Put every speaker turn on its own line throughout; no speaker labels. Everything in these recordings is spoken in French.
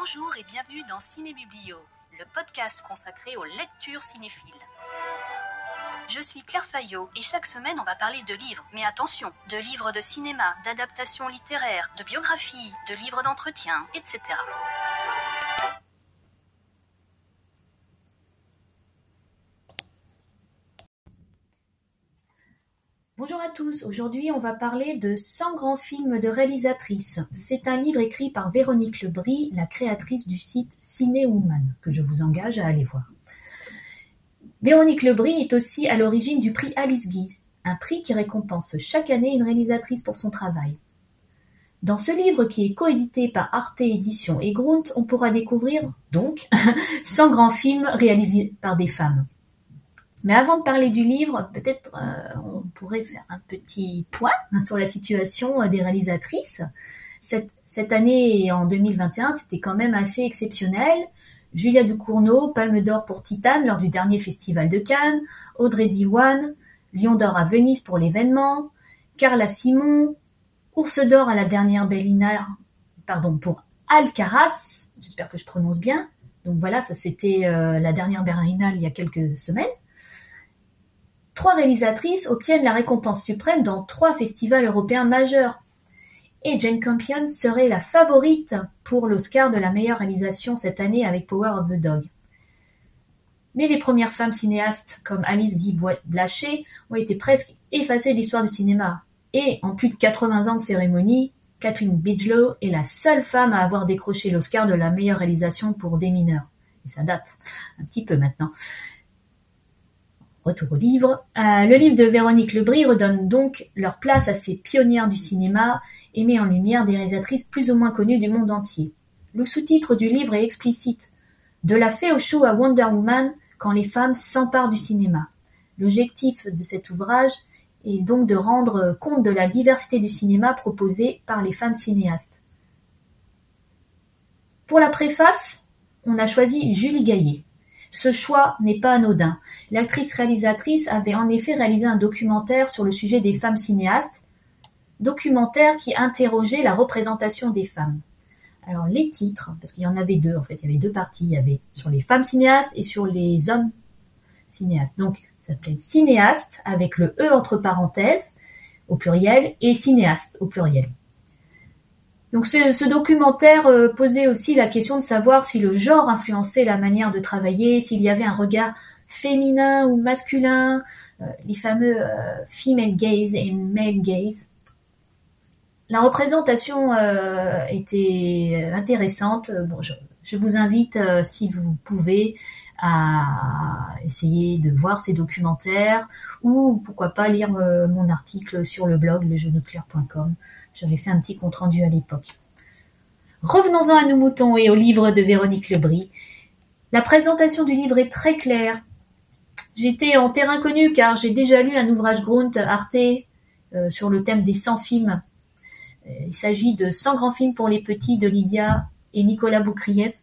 Bonjour et bienvenue dans Ciné Biblio, le podcast consacré aux lectures cinéphiles. Je suis Claire Fayot et chaque semaine on va parler de livres, mais attention, de livres de cinéma, d'adaptations littéraires, de biographies, de livres d'entretien, etc. Bonjour à tous, aujourd'hui on va parler de 100 grands films de réalisatrices. C'est un livre écrit par Véronique Lebris, la créatrice du site Cinéwoman, que je vous engage à aller voir. Véronique Lebris est aussi à l'origine du prix Alice Guy, un prix qui récompense chaque année une réalisatrice pour son travail. Dans ce livre qui est coédité par Arte Éditions et Grunt, on pourra découvrir donc 100 grands films réalisés par des femmes. Mais avant de parler du livre, peut-être euh, on pourrait faire un petit point sur la situation euh, des réalisatrices. Cette, cette année, en 2021, c'était quand même assez exceptionnel. Julia Ducournau, Palme d'Or pour Titane lors du dernier festival de Cannes, Audrey Diwan, Lion d'Or à Venise pour l'événement, Carla Simon, Ours d'Or à la dernière Berlinale, pardon, pour Alcaraz, j'espère que je prononce bien. Donc voilà, ça c'était euh, la dernière Berlinale il y a quelques semaines. Trois réalisatrices obtiennent la récompense suprême dans trois festivals européens majeurs. Et Jane Campion serait la favorite pour l'Oscar de la meilleure réalisation cette année avec Power of the Dog. Mais les premières femmes cinéastes comme Alice Guy Blaché ont été presque effacées de l'histoire du cinéma. Et en plus de 80 ans de cérémonie, Catherine Bigelow est la seule femme à avoir décroché l'Oscar de la meilleure réalisation pour des mineurs. Et ça date un petit peu maintenant. Euh, le livre de Véronique Lebris redonne donc leur place à ces pionnières du cinéma et met en lumière des réalisatrices plus ou moins connues du monde entier. Le sous-titre du livre est explicite. De la fée au show à Wonder Woman quand les femmes s'emparent du cinéma. L'objectif de cet ouvrage est donc de rendre compte de la diversité du cinéma proposé par les femmes cinéastes. Pour la préface, on a choisi Julie Gaillet. Ce choix n'est pas anodin. L'actrice réalisatrice avait en effet réalisé un documentaire sur le sujet des femmes cinéastes, documentaire qui interrogeait la représentation des femmes. Alors les titres, parce qu'il y en avait deux en fait, il y avait deux parties, il y avait sur les femmes cinéastes et sur les hommes cinéastes. Donc ça s'appelait cinéaste avec le E entre parenthèses au pluriel et cinéaste au pluriel. Donc ce, documentaire euh, posait aussi la question de savoir si le genre influençait la manière de travailler, s'il y avait un regard féminin ou masculin, euh, les fameux euh, female gaze et male gaze. La représentation était intéressante. Bon, je, je vous invite, si vous pouvez, à essayer de voir ces documentaires ou pourquoi pas lire mon article sur le blog lejeuneclair.com j'avais fait un petit compte rendu à l'époque. Revenons-en à nos moutons et au livre de Véronique Lebris. La présentation du livre est très claire. J'étais en terrain connu car j'ai déjà lu un ouvrage Grunt Arte euh, sur le thème des 100 films. Euh, il s'agit de 100 grands films pour les petits de Lydia et Nicolas Boukrieff.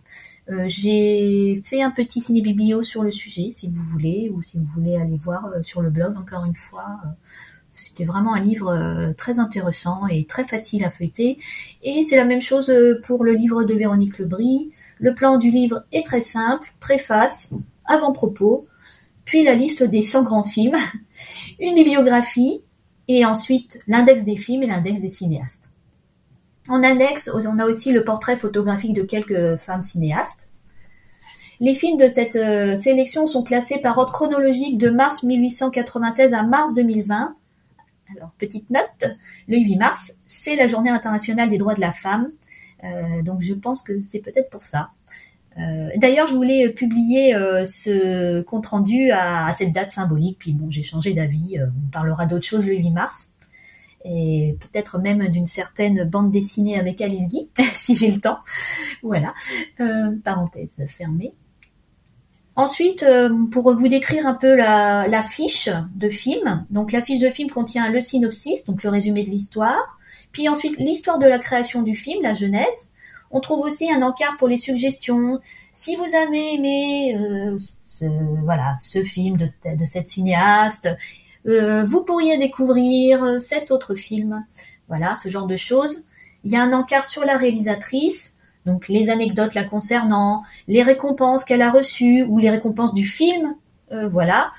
Euh, j'ai fait un petit ciné-biblio sur le sujet, si vous voulez, ou si vous voulez aller voir sur le blog, encore une fois. C'était vraiment un livre euh, très intéressant et très facile à feuilleter. Et c'est la même chose euh, pour le livre de Véronique Lebris. Le plan du livre est très simple, préface, avant-propos, puis la liste des 100 grands films, une bibliographie, et ensuite l'index des films et l'index des cinéastes. En index, on a aussi le portrait photographique de quelques femmes cinéastes. Les films de cette euh, sélection sont classés par ordre chronologique de mars 1896 à mars 2020, alors, petite note, le 8 mars, c'est la journée internationale des droits de la femme. Euh, donc, je pense que c'est peut-être pour ça. Euh, d'ailleurs, je voulais publier ce compte rendu à, cette date symbolique. Puis bon, j'ai changé d'avis. on parlera d'autres choses le 8 mars. Et peut-être même d'une certaine bande dessinée avec Alice Guy, si j'ai le temps. Voilà. parenthèse fermée. Ensuite, euh, pour vous décrire un peu la, fiche de film, donc la fiche de film contient le synopsis, donc le résumé de l'histoire, puis ensuite l'histoire de la création du film, la genèse. On trouve aussi un encart pour les suggestions. Si vous avez aimé euh, ce, voilà, ce film de, cette cinéaste, euh, vous pourriez découvrir cet autre film. Voilà, ce genre de choses. Il y a un encart sur la réalisatrice, donc les anecdotes la concernant, les récompenses qu'elle a reçues ou les récompenses du film, euh, voilà.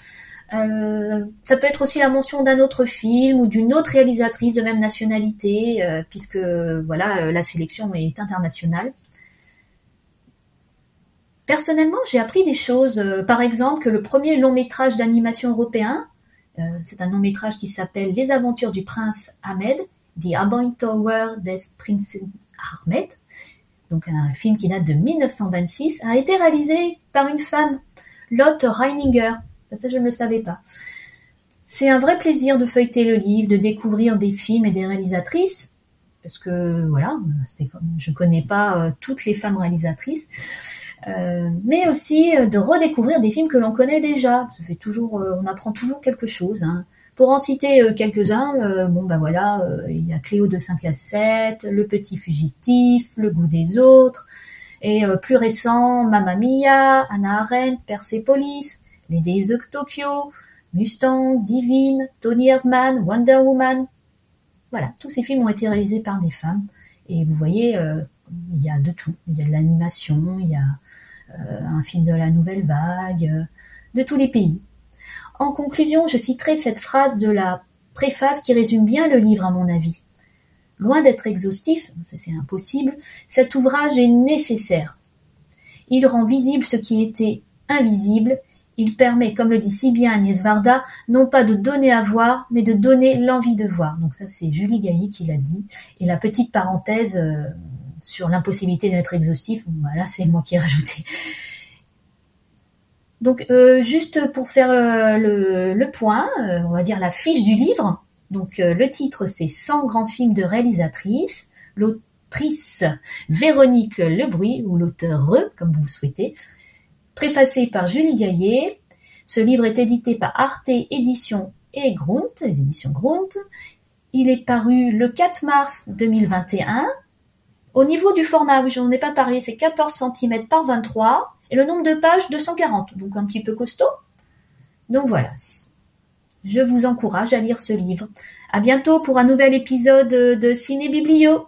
Euh, ça peut être aussi la mention d'un autre film ou d'une autre réalisatrice de même nationalité, euh, puisque voilà la sélection est internationale. Personnellement, j'ai appris des choses. par exemple, que le premier long métrage d'animation européen, c'est un long métrage qui s'appelle Les aventures du prince Ahmed, The Tower des Prince Ahmed, donc un film qui date de 1926, a été réalisé par une femme, Lotte Reininger. Ça, je ne le savais pas. C'est un vrai plaisir de feuilleter le livre, de découvrir des films et des réalisatrices, parce que voilà, je connais pas euh, toutes les femmes réalisatrices, euh, mais aussi euh, de redécouvrir des films que l'on connaît déjà. Ça fait toujours, on apprend toujours quelque chose. Hein. Pour en citer euh, quelques-uns, euh, bon ben voilà, euh, il y a Cléo de 5 à 7, Le Petit Fugitif, Le Goût des Autres, et plus récent, Mamma Mia, Anna Arendt, Persepolis, Les Days de Tokyo, Mustang, Divine, Tony Erdmann, Wonder Woman. Voilà, tous ces films ont été réalisés par des femmes. Et vous voyez, il y a de tout. Il y a de l'animation, il y a un film de la nouvelle vague, de tous les pays. En conclusion, je citerai cette phrase de la préface qui résume bien le livre à mon avis. Loin d'être exhaustif, ça c'est impossible, cet ouvrage est nécessaire. Il rend visible ce qui était invisible, il permet, comme le dit si bien Agnès Varda, non pas de donner à voir, mais de donner l'envie de voir. Donc ça c'est Julie Gailly qui l'a dit. Et la petite parenthèse euh, sur l'impossibilité d'être exhaustif, voilà, c'est moi qui ai rajouté. Donc euh, juste pour faire euh, le, point, euh, on va dire la fiche du livre. Donc le titre c'est 100 grands films de réalisatrice. L'autrice Véronique Lebruy ou l'auteur comme vous souhaitez. Préfacé par Julie Gaillet. Ce livre est édité par Arte Éditions et Grunt, les éditions Grunt. Il est paru le 4 mars 2021. Au niveau du format, j'en ai pas parlé, c'est 14 cm par 23 et le nombre de pages, 240, donc un petit peu costaud. Donc voilà. Je vous encourage à lire ce livre. À bientôt pour un nouvel épisode de Ciné Biblio.